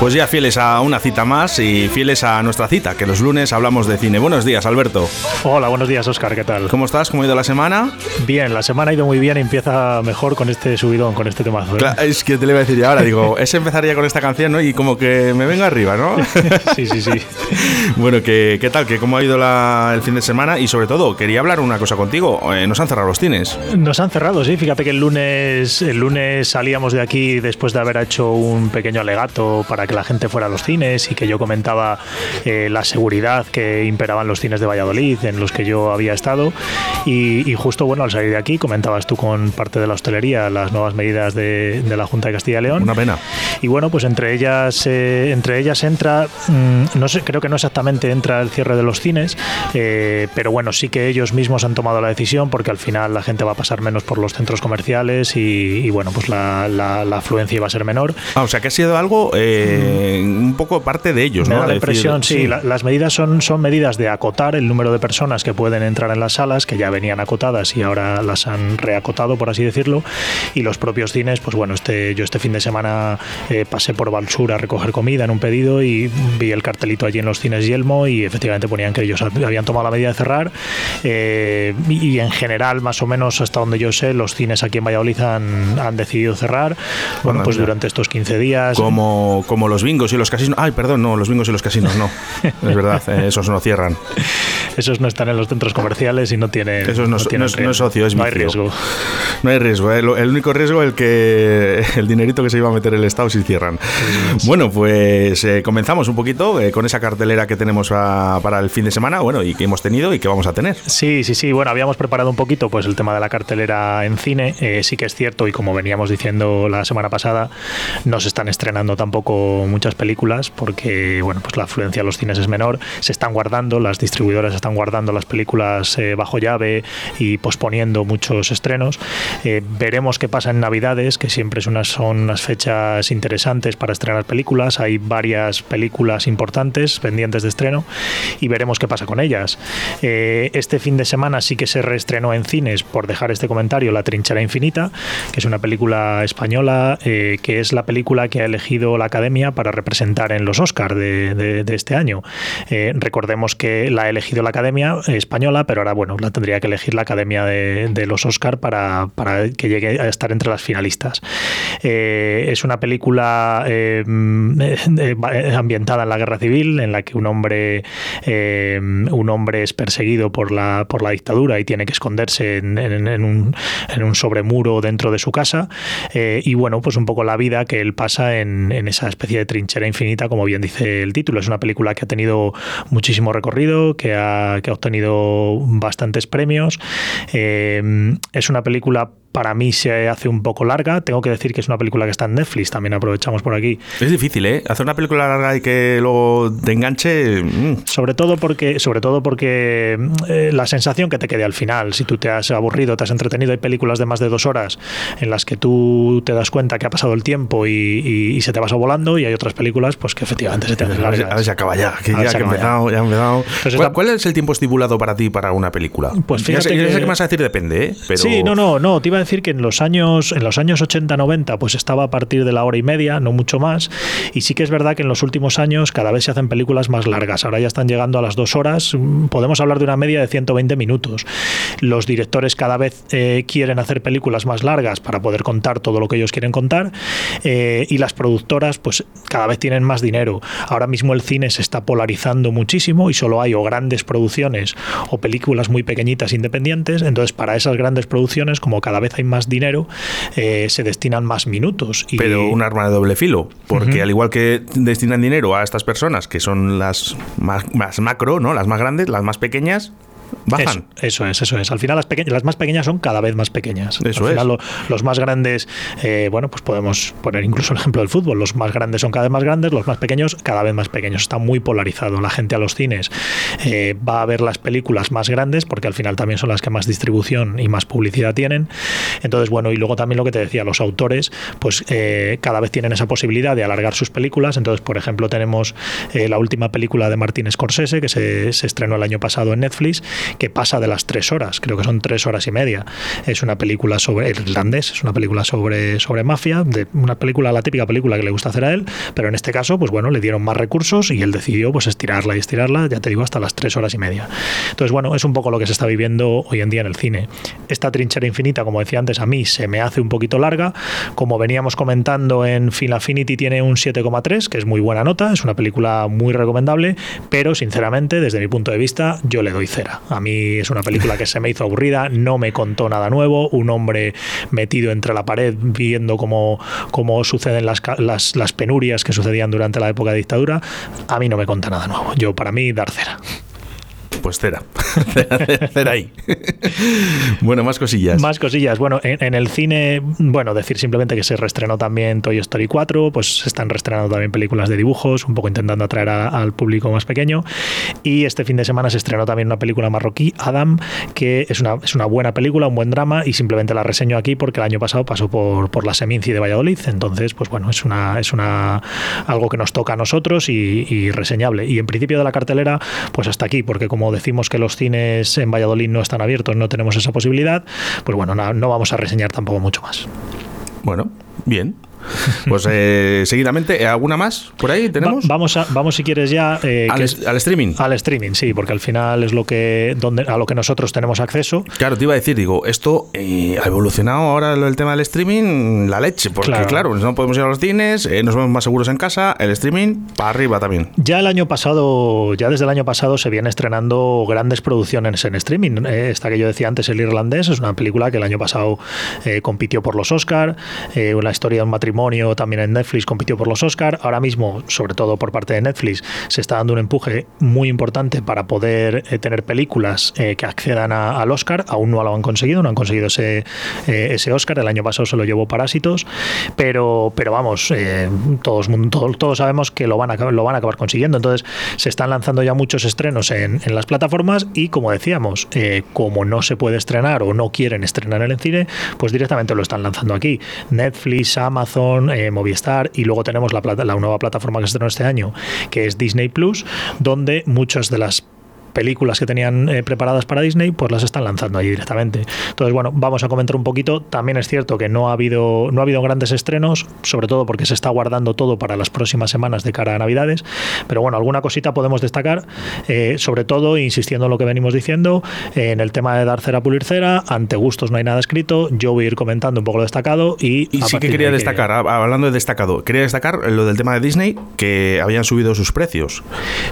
Pues ya fieles a una cita más y fieles a nuestra cita, que los lunes hablamos de cine. Buenos días, Alberto. Hola, buenos días, Oscar, ¿qué tal? ¿Cómo estás? ¿Cómo ha ido la semana? Bien, la semana ha ido muy bien y empieza mejor con este subidón, con este temazo. ¿eh? es que te le iba a decir ahora, digo, es empezar ya con esta canción, ¿no? Y como que me venga arriba, ¿no? sí, sí, sí. bueno, ¿qué, ¿qué, tal? ¿Qué, ¿Cómo ha ido el fin de semana? Y sobre todo, quería hablar una cosa contigo. Eh, ¿Nos han cerrado los cines? Nos han cerrado, sí. Fíjate que el lunes, el lunes salíamos de aquí después de haber hecho un pequeño alegato para que la gente fuera a los cines y que yo comentaba eh, la seguridad que imperaba en los cines de Valladolid, en los que yo había estado. Y, justo, bueno, al salir de aquí, comentabas tú con parte de la hostelería las nuevas medidas de, la Junta de Castilla y León. Una pena. Y bueno, pues entre ellas, eh, entre ellas entra, mm, no sé, creo que no exactamente entra el cierre de los cines, eh, pero bueno, sí que ellos mismos han tomado la decisión porque al final la gente va a pasar menos por los centros comerciales y, bueno, pues la, afluencia iba a ser menor. Ah, o sea que ha sido algo mm poco parte de ellos, ¿no? la impresión, sí. las medidas son, son medidas de acotar el número de personas que pueden entrar en las salas, que ya venían acotadas y ahora las han reacotado, por así decirlo. Y los propios cines, pues bueno, este, yo este fin de semana eh, pasé por Valsur a recoger comida en un pedido y vi el cartelito allí en los cines Yelmo y efectivamente ponían que ellos habían tomado la medida de cerrar. Eh, y en general, más o menos hasta donde yo sé, los cines aquí en Valladolid han, han decidido cerrar. Bueno, pues durante estos 15 días. Como, como los bingos y los casinos Ay, perdón, no, los bingos y los casinos no. es verdad, eh, esos no cierran. Esos no están en los centros comerciales y no tienen. Esos no, no, es socio, es No hay riesgo. No hay riesgo. Eh. El, único riesgo es el que el dinerito que se iba a meter el Estado si cierran. Bueno, pues eh, comenzamos un poquito con esa cartelera que tenemos para el fin de semana, bueno, y que hemos tenido y que vamos a tener. Sí, sí, sí. Bueno, habíamos preparado un poquito pues el tema de la cartelera en cine. sí que es cierto, y como veníamos diciendo la semana pasada, no se están estrenando tampoco muchas películas porque bueno, pues la afluencia a los cines es menor, se están guardando, las distribuidoras están guardando las películas eh, bajo llave y posponiendo muchos estrenos. Eh, veremos qué pasa en Navidades, que siempre es unas, son unas fechas interesantes para estrenar películas. Hay varias películas importantes pendientes de estreno y veremos qué pasa con ellas. Eh, este fin de semana sí que se reestrenó en cines, por dejar este comentario, La Trinchera Infinita, que es una película española, que es la película que ha elegido la Academia para representar en los Oscars de, este año. Eh, recordemos que la ha elegido la Academia Española, pero ahora bueno, la tendría que elegir la Academia de, los Oscars para, que llegue a estar entre las finalistas. Eh, es una película eh, ambientada en la guerra civil, en la que un hombre, un hombre es perseguido por la, por la dictadura y tiene que esconderse en, un, en un sobremuro dentro de su casa. y bueno, pues un poco la vida que él pasa en, en esa especie de trinchera infinita como bien dice el título. Es una película que ha tenido muchísimo recorrido, que ha, que ha obtenido bastantes premios. Eh, es una película para mí se hace un poco larga. Tengo que decir que es una película que está en Netflix, también aprovechamos por aquí. Es difícil, ¿eh? Hacer una película larga y que luego te enganche. Mm. Sobre todo porque, sobre todo porque eh, la sensación que te quede al final, si tú te has aburrido, te has entretenido, hay películas de más de dos horas en las que tú te das cuenta que ha pasado el tiempo y, se te vas volando, y hay otras películas pues que efectivamente se te hacen largas. A ver si acaba ya, que ya, que empezado, ya. empezado. ¿Cuál, es el tiempo estipulado para ti para una película? Pues fíjate ya sé, que, sé que vas a decir depende, ¿eh? Pero... Sí, no, no, no, te iba a decir que en los años, en los años 80-90 pues estaba a partir de la hora y media, no mucho más. Y sí que es verdad que en los últimos años cada vez se hacen películas más largas. Ahora ya están llegando a las dos horas. Podemos hablar de una media de 120 minutos. Los directores cada vez eh, quieren hacer películas más largas para poder contar todo lo que ellos quieren contar. Eh, y las productoras pues cada vez tienen más dinero. Ahora mismo el cine se está polarizando muchísimo y solo hay o grandes producciones o películas muy pequeñitas independientes. Entonces para esas grandes producciones, como cada vez hay más dinero, eh, se destinan más minutos. Pero un arma de doble filo, porque al igual que destinan dinero a estas personas, que son las más, más macro, ¿no? las más grandes, las más pequeñas, bajan. Eso, es, eso es. Al final las, las más pequeñas son cada vez más pequeñas. Eso Al final es. los más grandes, eh, bueno, pues podemos poner incluso el ejemplo del fútbol. Los más grandes son cada vez más grandes, los más pequeños cada vez más pequeños. Está muy polarizado. La gente a los cines eh, va a ver las películas más grandes porque al final también son las que más distribución y más publicidad tienen. Entonces, bueno, y luego también lo que te decía, los autores, pues eh, cada vez tienen esa posibilidad de alargar sus películas. Entonces, por ejemplo, tenemos eh, la última película de Martin Scorsese que se, se estrenó el año pasado en Netflix, que pasa de las tres horas, creo que son tres horas y media. Es una película sobre irlandés, es una película sobre, sobre mafia, de una película, la típica película que le gusta hacer a él, pero en este caso, pues bueno, le dieron más recursos y él decidió pues estirarla y estirarla, ya te digo, hasta las tres horas y media. Entonces, bueno, es un poco lo que se está viviendo hoy en día en el cine. Esta trinchera infinita, como decía antes, a mí se me hace un poquito larga. Como veníamos comentando en Film Affinity tiene un 7,3, que es muy buena nota, es una película muy recomendable, pero sinceramente, desde mi punto de vista, yo le doy cera. A mí es una película que se me hizo aburrida, no me contó nada nuevo, un hombre metido entre la pared viendo cómo, cómo suceden las, las, las penurias que sucedían durante la época de dictadura, a mí no me conta nada nuevo. Yo, para mí, dar cera pues cera. cera ahí. bueno, más cosillas. Más cosillas. Bueno, en, el cine, bueno, decir simplemente que se reestrenó también Toy Story 4, pues se están reestrenando también películas de dibujos, un poco intentando atraer al público más pequeño. Y este fin de semana se estrenó también una película marroquí, Adam, que es una, es una buena película, un buen drama, y simplemente la reseño aquí porque el año pasado pasó por, por la Seminci de Valladolid. Entonces, pues bueno, es una, es una algo que nos toca a nosotros y, y reseñable. Y en principio de la cartelera, pues hasta aquí, porque como decimos que los cines en Valladolid no están abiertos, no tenemos esa posibilidad, pues bueno, no, no vamos a reseñar tampoco mucho más. Bueno, bien. Pues eh, seguidamente, ¿alguna más por ahí tenemos? Va, vamos, a, vamos si quieres ya eh, al, es, al, streaming. Al streaming, sí, porque al final es lo que donde a lo que nosotros tenemos acceso. Claro, te iba a decir, digo, esto eh, ha evolucionado ahora el tema del streaming, la leche, porque claro, claro no podemos ir a los cines, eh, nos vemos más seguros en casa, el streaming para arriba también. Ya el año pasado, ya desde el año pasado se vienen estrenando grandes producciones en streaming. Eh, esta que yo decía antes, El Irlandés, es una película que el año pasado compitió por los Oscar, una historia de un matrimonio también en Netflix compitió por los Oscar. Ahora mismo, sobre todo por parte de Netflix, se está dando un empuje muy importante para poder eh, tener películas eh, que accedan al Oscar. Aún no lo han conseguido, no han conseguido ese, eh, ese Oscar. El año pasado se lo llevó Parásitos, pero, pero vamos, todos, todos, todos, sabemos que lo van, a, lo van a acabar consiguiendo. Entonces, se están lanzando ya muchos estrenos en, en las plataformas y, como decíamos, como no se puede estrenar o no quieren estrenar en el cine, pues directamente lo están lanzando aquí. Netflix, Amazon, eh, Movistar y luego tenemos la, plata, la nueva plataforma que se estrenó este año, que es Disney Plus, donde muchas de las películas que tenían eh, preparadas para Disney, pues las están lanzando ahí directamente. Entonces, bueno, vamos a comentar un poquito. También es cierto que no ha habido, no ha habido grandes estrenos, sobre todo porque se está guardando todo para las próximas semanas de cara a Navidades. Pero bueno, alguna cosita podemos destacar, eh, sobre todo, insistiendo en lo que venimos diciendo, eh, en el tema de dar cera, pulir cera, ante gustos no hay nada escrito. Yo voy a ir comentando un poco lo destacado y. Y sí que quería de destacar, que... hablando de destacado, quería destacar lo del tema de Disney, que habían subido sus precios.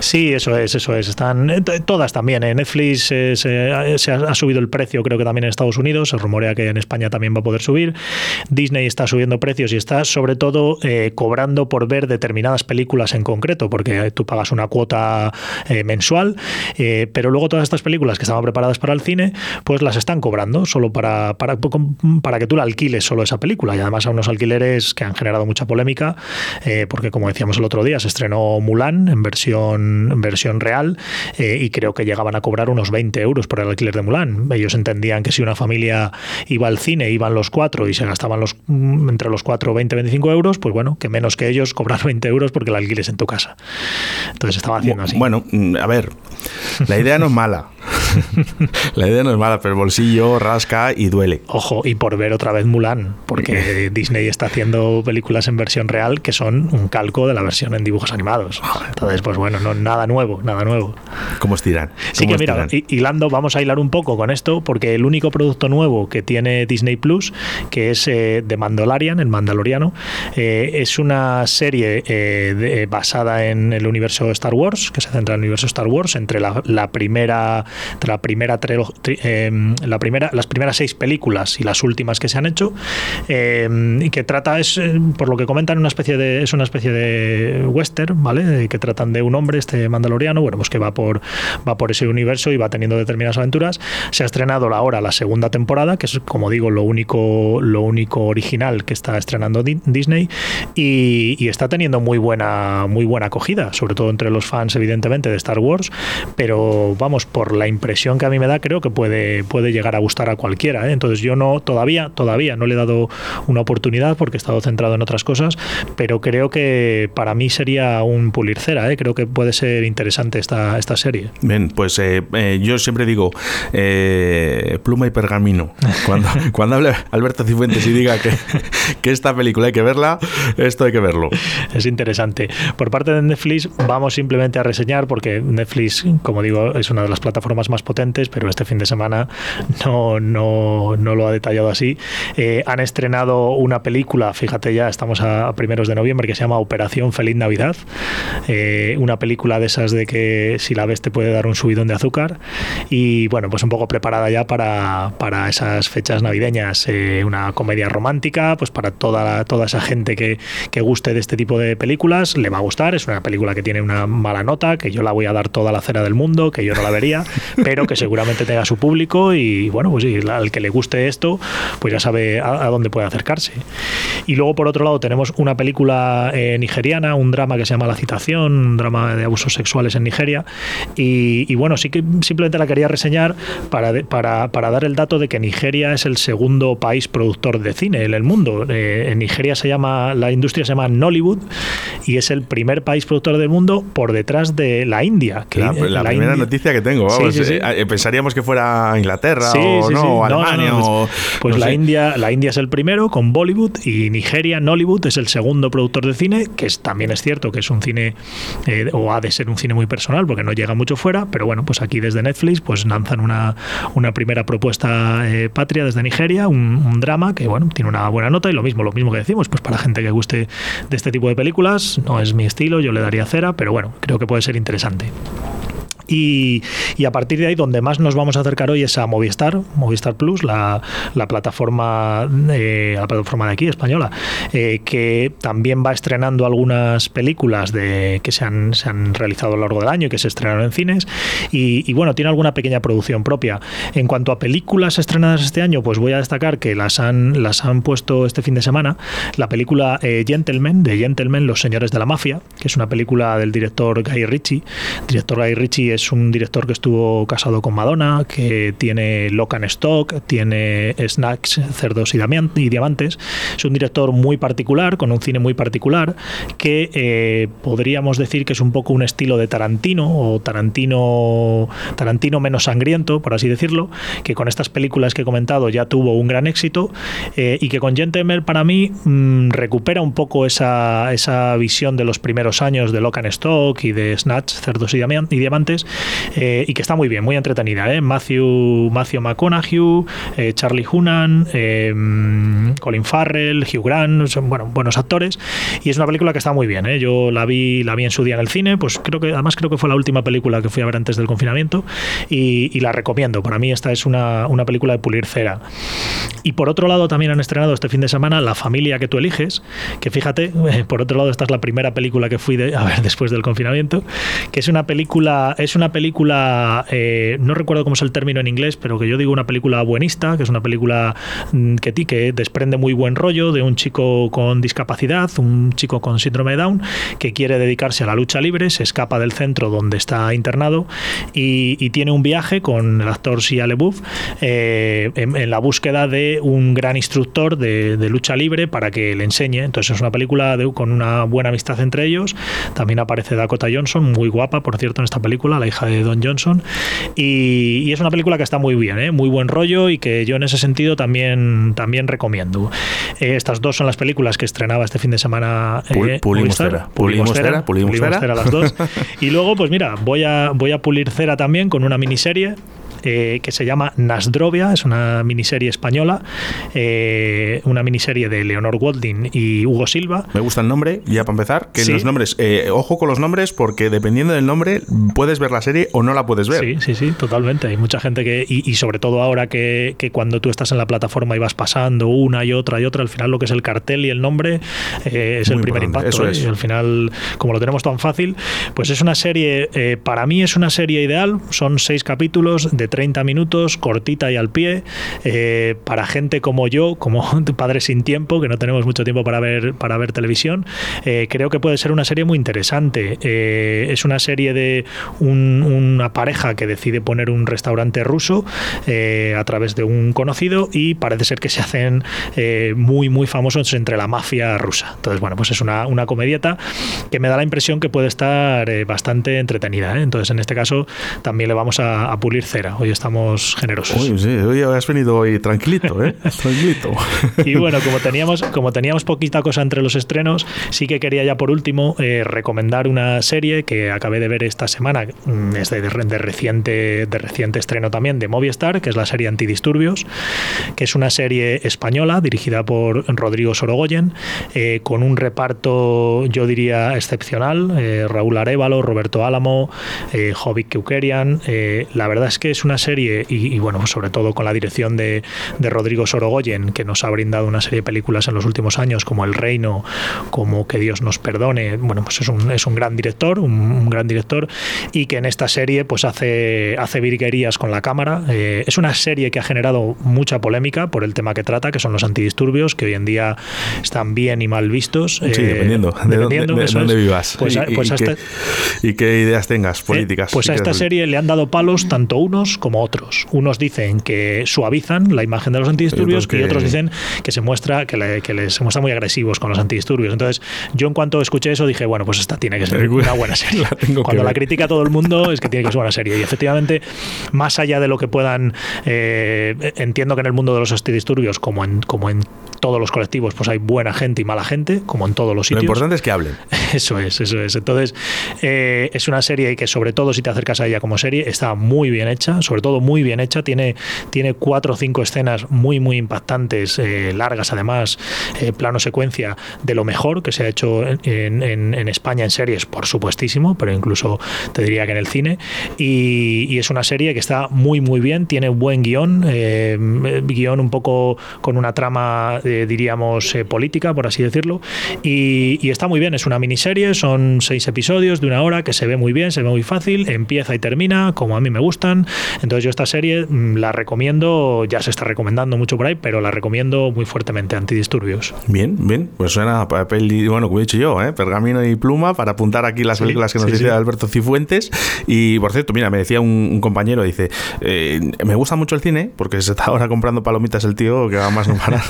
Sí, eso es, eso es. Están todas también. En Netflix eh, se, se, ha subido el precio, creo que también en Estados Unidos. Se rumorea que en España también va a poder subir. Disney está subiendo precios y está sobre todo eh, cobrando por ver determinadas películas en concreto, porque tú pagas una cuota eh, mensual, eh, pero luego todas estas películas que estaban preparadas para el cine, pues las están cobrando solo para, para, para que tú la alquiles solo esa película. Y además a unos alquileres que han generado mucha polémica, porque como decíamos el otro día, se estrenó Mulan en versión, en versión real y creo que llega llegaban a cobrar unos 20 euros por el alquiler de Mulan. Ellos entendían que si una familia iba al cine, iban los cuatro y se gastaban los entre los cuatro 20, 25 euros, pues bueno, que menos que ellos cobrar 20 euros porque el alquiles en tu casa. Entonces estaba haciendo así. Bueno, a ver, la idea no es mala. la idea no es mala, pero el bolsillo rasca y duele. Ojo, y por ver otra vez Mulan, porque Disney está haciendo películas en versión real que son un calco de la versión en dibujos animados. Entonces, pues bueno, no, nada nuevo, nada nuevo. ¿Cómo estiran? Sí que mira, hilando, vamos a hilar un poco con esto, porque el único producto nuevo que tiene Disney Plus, que es eh, The Mandalorian, el Mandaloriano, eh, es una serie eh, de, basada en el universo Star Wars, que se centra en el universo Star Wars, entre la, la primera la primera, em, la primera, las primeras seis películas y las últimas que se han hecho, y que trata, es, eh, por lo que comentan, una especie de, es una especie de western, ¿vale? Que tratan de un hombre, este mandaloriano, bueno, pues que va por, va por ese universo y va teniendo determinadas aventuras. Se ha estrenado ahora la segunda temporada, que es, como digo, lo único, lo único original que está estrenando Disney, y, y está teniendo muy buena, muy buena acogida, sobre todo entre los fans, evidentemente, de Star Wars, pero vamos, por la impresión que a mí me da, creo que puede, puede llegar a gustar a cualquiera. ¿eh? Entonces yo no, todavía, todavía no le he dado una oportunidad porque he estado centrado en otras cosas, pero creo que para mí sería un pulir cera, ¿eh? creo que puede ser interesante esta, esta serie. Bien, pues eh, yo siempre digo pluma y pergamino. Cuando, cuando hable Alberto Cifuentes y diga que, que esta película hay que verla, esto hay que verlo. Es interesante. Por parte de Netflix vamos simplemente a reseñar porque Netflix, como digo, es una de las plataformas más potentes, pero este fin de semana no, no, no lo ha detallado así. Eh, han estrenado una película, fíjate ya, estamos a, primeros de noviembre, que se llama Operación Feliz Navidad. Eh, una película de esas de que si la ves te puede dar un subidón de azúcar. Y bueno, pues un poco preparada ya para, para esas fechas navideñas. Eh, una comedia romántica, pues para toda, toda esa gente que, que guste de este tipo de películas, le va a gustar. Es una película que tiene una mala nota, que yo la voy a dar toda la cera del mundo, que yo no la vería, pero que seguramente tenga su público y bueno, pues sí, al que le guste esto, pues ya sabe a, dónde puede acercarse. Y luego por otro lado tenemos una película eh, nigeriana, un drama que se llama La Citación, un drama de abusos sexuales en Nigeria. Y, bueno, sí que simplemente la quería reseñar para, para, para, dar el dato de que Nigeria es el segundo país productor de cine en el mundo. Eh, en Nigeria se llama, la industria se llama Nollywood y es el primer país productor del mundo por detrás de la India. Que la, la, primera noticia que tengo, vamos, eh, eh, pensaríamos que fuera Inglaterra o, no, Alemania. pues la, India, la India es el primero con Bollywood y Nigeria, Nollywood, es el segundo productor de cine, que es, también es cierto que es un cine, eh, o ha de ser un cine muy personal porque no llega mucho fuera, pero bueno, pues aquí desde Netflix pues lanzan una, una primera propuesta patria desde Nigeria, un, un, drama que bueno, tiene una buena nota y lo mismo, lo mismo que decimos, pues para gente que guste de este tipo de películas, no es mi estilo, yo le daría cera, pero bueno, creo que puede ser interesante. Y, a partir de ahí, donde más nos vamos a acercar hoy es a Movistar, Movistar Plus, la, plataforma, eh, la plataforma de aquí, española, eh, que también va estrenando algunas películas de, que se han, se han realizado a lo largo del año y que se estrenaron en cines. Y, bueno, tiene alguna pequeña producción propia. En cuanto a películas estrenadas este año, pues voy a destacar que las han, las han puesto este fin de semana. La película eh, Gentlemen, de Gentlemen, Los Señores de la Mafia, que es una película del director Guy Ritchie. director Guy Ritchie es es un director que estuvo casado con Madonna, que tiene Locan Stock, tiene Snacks, Cerdos y, Diamantes. Es un director muy particular, con un cine muy particular, que eh, podríamos decir que es un poco un estilo de Tarantino, o Tarantino, Tarantino menos sangriento, por así decirlo, que con estas películas que he comentado ya tuvo un gran éxito, eh, y que con Gentleman para mí mm, recupera un poco esa, esa visión de los primeros años de Locan Stock y de Snatch, Cerdos y Diamantes, eh, y que está muy bien, muy entretenida. ¿eh? Matthew, Matthew McConaughey, eh, Charlie Hunan, Colin Farrell, Hugh Grant, son bueno, buenos actores. Y es una película que está muy bien. Yo la vi, la vi en su día en el cine, pues creo que además creo que fue la última película que fui a ver antes del confinamiento y, la recomiendo. Para mí esta es una, una película de pulir cera. Y por otro lado también han estrenado este fin de semana La familia que tú eliges, que fíjate, por otro lado esta es la primera película que fui a ver después del confinamiento, que es una película, es una película, eh, no recuerdo cómo es el término en inglés, pero que yo digo una película buenista, que es una película mm, que, que desprende muy buen rollo de un chico con discapacidad, un chico con síndrome de Down, que quiere dedicarse a la lucha libre, se escapa del centro donde está internado y, tiene un viaje con el actor Shia LaBeouf eh, en, la búsqueda de un gran instructor de, lucha libre para que le enseñe. Entonces es una película con una buena amistad entre ellos. También aparece Dakota Johnson, muy guapa, por cierto, en esta película, la hija de Don Johnson. Y, es una película que está muy bien, ¿eh? muy buen rollo y que yo en ese sentido también, también recomiendo. Eh, estas dos son las películas que estrenaba este fin de semana. Eh, pulimos cera. Pulimos cera. Pulimos cera las dos. y luego, pues mira, voy a, voy a pulir cera también con una miniserie que se llama Nasdrovia, es una miniserie española, una miniserie de Leonor Walding y Hugo Silva. Me gusta el nombre, ya para empezar, que los nombres, ojo con los nombres, porque dependiendo del nombre puedes ver la serie o no la puedes ver. Sí, sí, sí, totalmente. Hay mucha gente que, y, sobre todo ahora que, cuando tú estás en la plataforma y vas pasando una y otra y otra, al final lo que es el cartel y el nombre eh, es el primer impacto. Eso ¿eh? es. Y al final, como lo tenemos tan fácil, pues es una serie, eh, para mí es una serie ideal, son seis capítulos de 30 minutos, cortita y al pie, para gente como yo, como padre sin tiempo, que no tenemos mucho tiempo para ver, para ver televisión, creo que puede ser una serie muy interesante. es una serie de una pareja que decide poner un restaurante ruso a través de un conocido y parece ser que se hacen muy, muy famosos entre la mafia rusa. Entonces, bueno, pues es una, una comedieta que me da la impresión que puede estar eh, bastante entretenida. ¿eh? Entonces, en este caso, también le vamos a, pulir cera. Hoy estamos generosos. Uy, sí, hoy has venido hoy tranquilito, ¿eh? tranquilito. y bueno, como teníamos, como teníamos poquita cosa entre los estrenos, sí que quería ya por último eh, recomendar una serie que acabé de ver esta semana, mm, es de, de, reciente, de reciente estreno también, de Movistar, que es la serie Antidisturbios, que es una serie española dirigida por Rodrigo Sorogoyen, eh, con un reparto, yo diría, excepcional. Eh, Raúl Arevalo, Roberto Álamo, Jovic Keukerian. La verdad es que es una serie, y, bueno, sobre todo con la dirección de, Rodrigo Sorogoyen, que nos ha brindado una serie de películas en los últimos años, como El Reino, como Que Dios nos perdone. Bueno, pues es un, es un gran director, un, gran director, y que en esta serie pues hace, hace virguerías con la cámara. es una serie que ha generado mucha polémica por el tema que trata, que son los antidisturbios, que hoy en día están bien y mal vistos. Sí, dependiendo, de, dónde, vivas pues y, qué, ideas tengas eh, políticas. pues a esta serie le han dado palos tanto unos como otros. Unos dicen que suavizan la imagen de los antidisturbios y otros dicen que se muestra que, les se muestran muy agresivos con los antidisturbios. Entonces, yo en cuanto escuché eso dije, bueno, pues esta tiene que ser una buena serie. Cuando la critica todo el mundo es que tiene que ser una serie. Y efectivamente, más allá de lo que puedan, eh, entiendo que en el mundo de los antidisturbios, como en, como en todos los colectivos, pues hay buena gente y mala gente, como en todos los sitios. Lo importante es que hablen. Eso es, eso es. Entonces, eh, es una serie que sobre todo si te acercas a ella como serie, está muy bien hecha, sobre todo muy bien hecha. Tiene, tiene cuatro o cinco escenas muy, muy impactantes, eh, largas además, eh, plano secuencia, de lo mejor que se ha hecho en, en, España en series, por supuestísimo, pero incluso te diría que en el cine. Y, y es una serie que está muy, muy bien, tiene buen guion, guion un poco con una trama, diríamos, política, por así decirlo, y, y está muy bien, es una miniserie, son seis episodios de una hora que se ve muy bien, se ve muy fácil, empieza y termina como a mí me gustan. Entonces yo esta serie mm, la recomiendo, ya se está recomendando mucho por ahí, pero la recomiendo muy fuertemente, Antidisturbios. Bien, bien, pues suena papel y, bueno, como he dicho yo, ¿eh? pergamino y pluma para apuntar aquí las películas que nos dice Alberto Cifuentes. Y por cierto, mira, me decía un, compañero, dice, eh, me gusta mucho el cine, porque se está ahora comprando palomitas el tío, que va más no parar,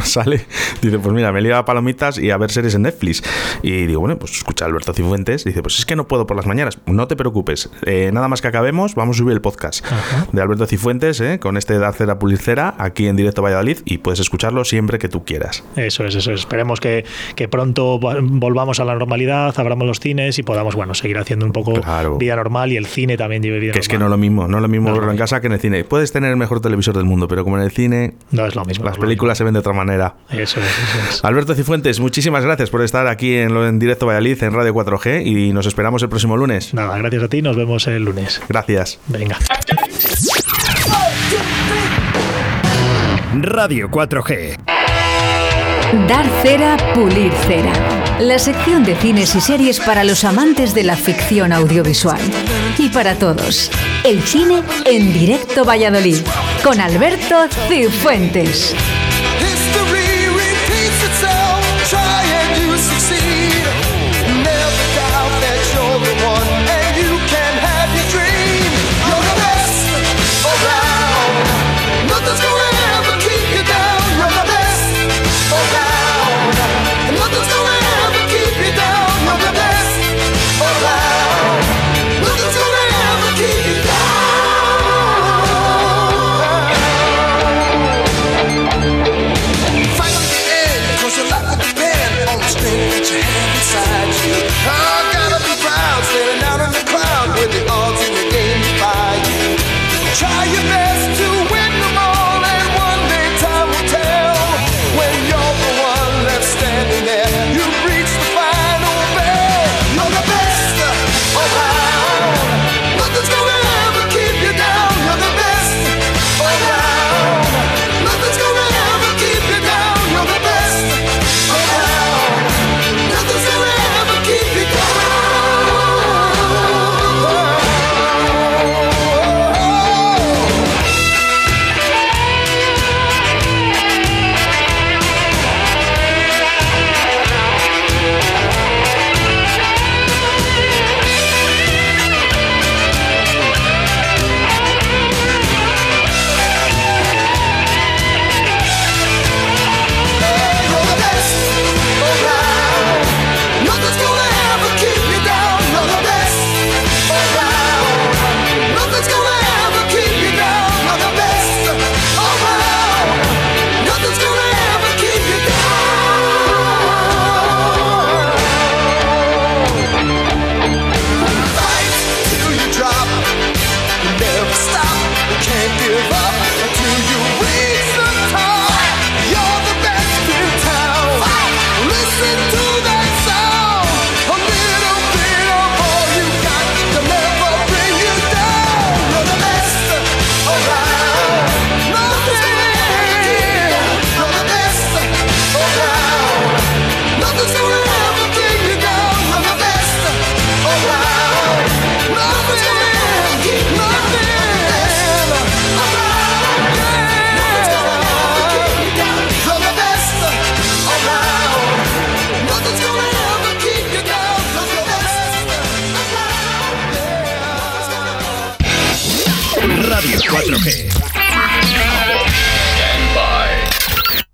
sale, dice, pues mira, me liga palomitas y a ver series en Netflix. Y digo, bueno, pues escucha a Alberto Cifuentes. Dice, pues es que no puedo por las mañanas. No te preocupes. Eh, nada más que acabemos, vamos a subir el podcast de Alberto Cifuentes eh, con este Dar Cera Pulir Cera aquí en directo Valladolid y puedes escucharlo siempre que tú quieras. Eso es, eso es. Esperemos que, que pronto volvamos a la normalidad, abramos los cines y podamos, bueno, seguir haciendo un poco vida normal y el cine también lleve vida que normal. es que no es lo mismo, no es lo mismo verlo en casa que en el cine. Puedes tener el mejor televisor del mundo, pero como en el cine... No es lo mismo. Las películas se ven de otra manera. Eso es, eso es. Alberto Cifuentes, muchísimas gracias por estar aquí en, en directo Valladolid en Radio 4G y nos esperamos el próximo lunes. Nada, gracias a ti, nos vemos el lunes. Gracias. Venga. Radio 4G. Dar cera, pulir cera. La sección de cines y series para los amantes de la ficción audiovisual. Y para todos. El cine en directo Valladolid. Con Alberto Cifuentes.